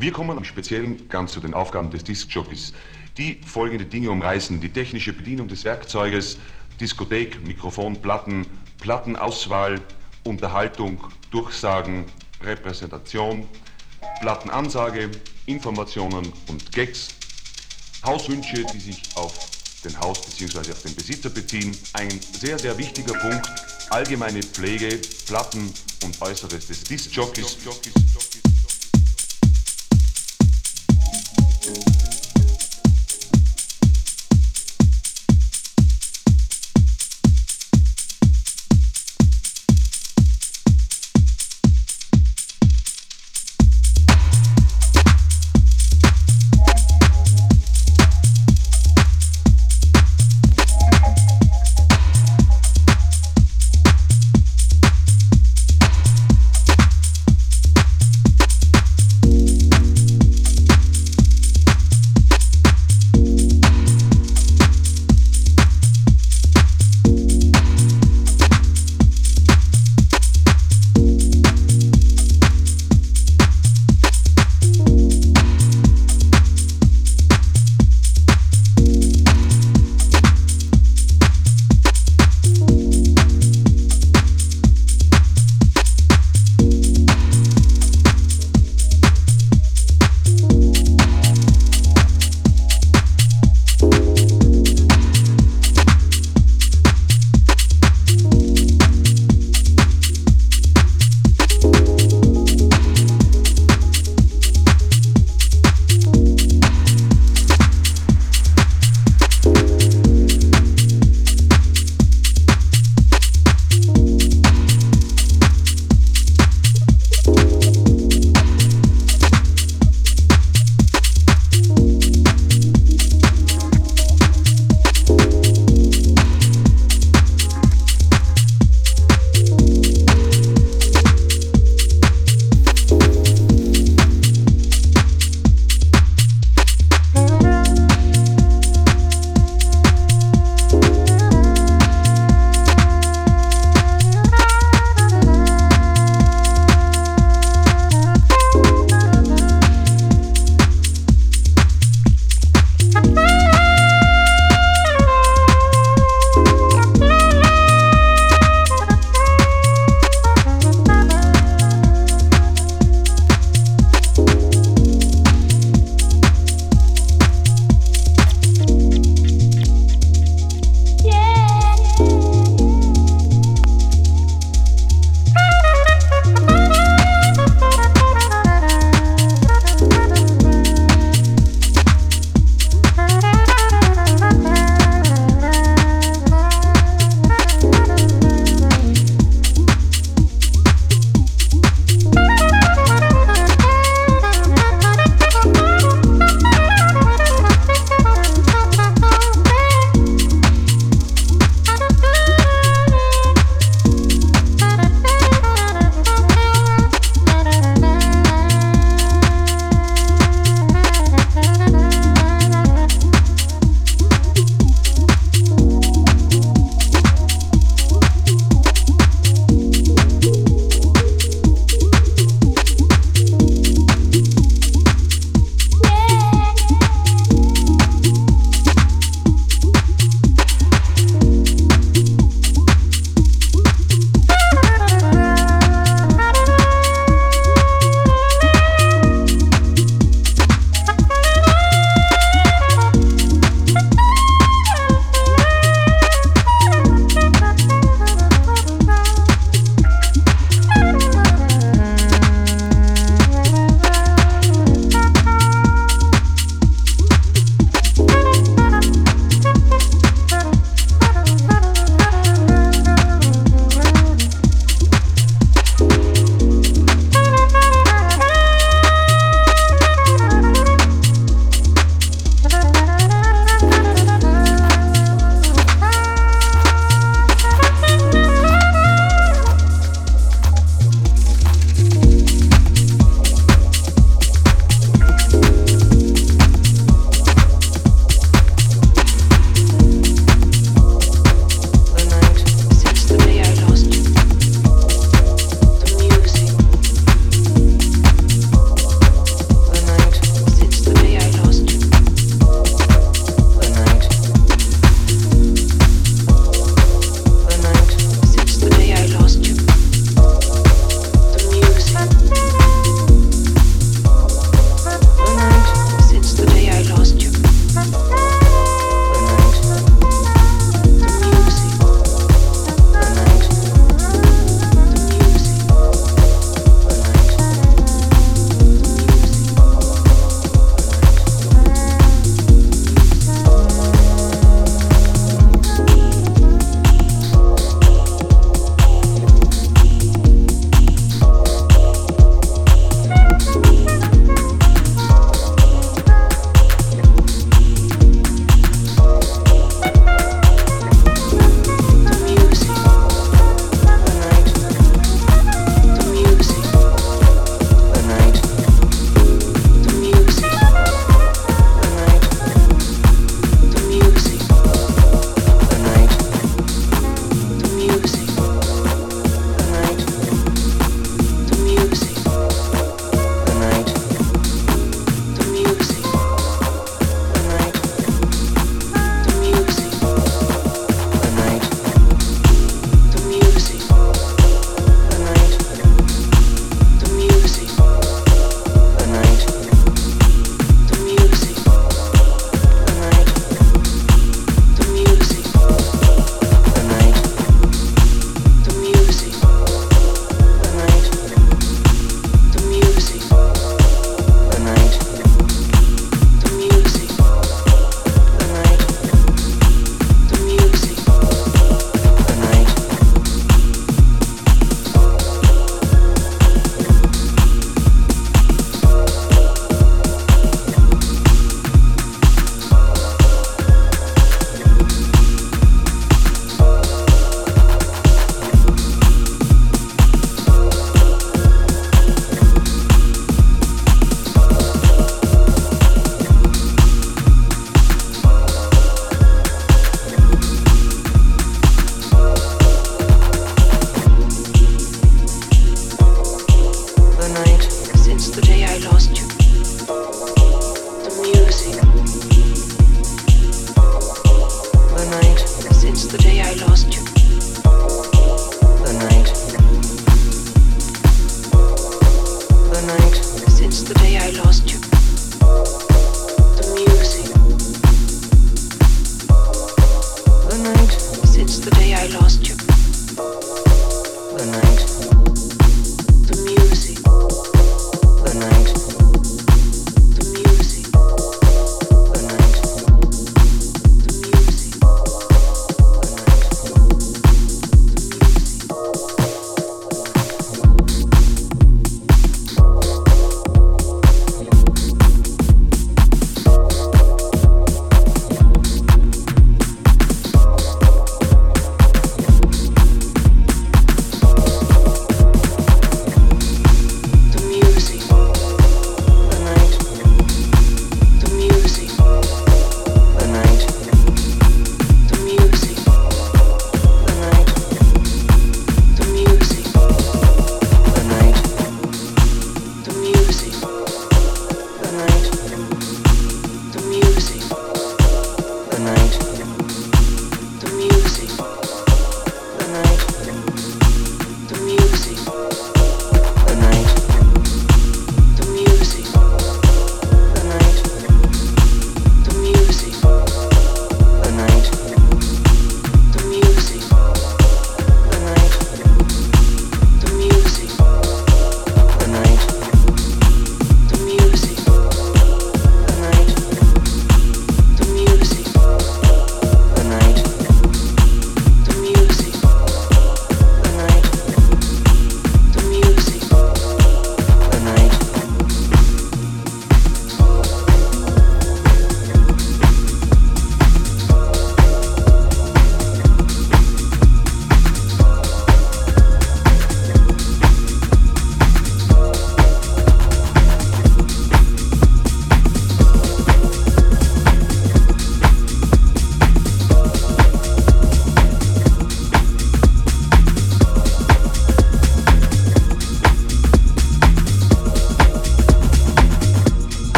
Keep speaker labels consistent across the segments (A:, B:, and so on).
A: Wir kommen im Speziellen ganz zu den Aufgaben des Diskjockeys, die folgende Dinge umreißen. Die technische Bedienung des Werkzeuges, Diskothek, Mikrofon, Platten, Plattenauswahl, Unterhaltung, Durchsagen, Repräsentation, Plattenansage, Informationen und Gags, Hauswünsche, die sich auf den Haus- bzw. auf den Besitzer beziehen. Ein sehr, sehr wichtiger Punkt, allgemeine Pflege, Platten und Äußeres des Discjockeys.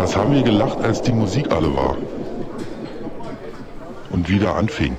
B: Was haben wir gelacht, als die Musik alle war und wieder anfing?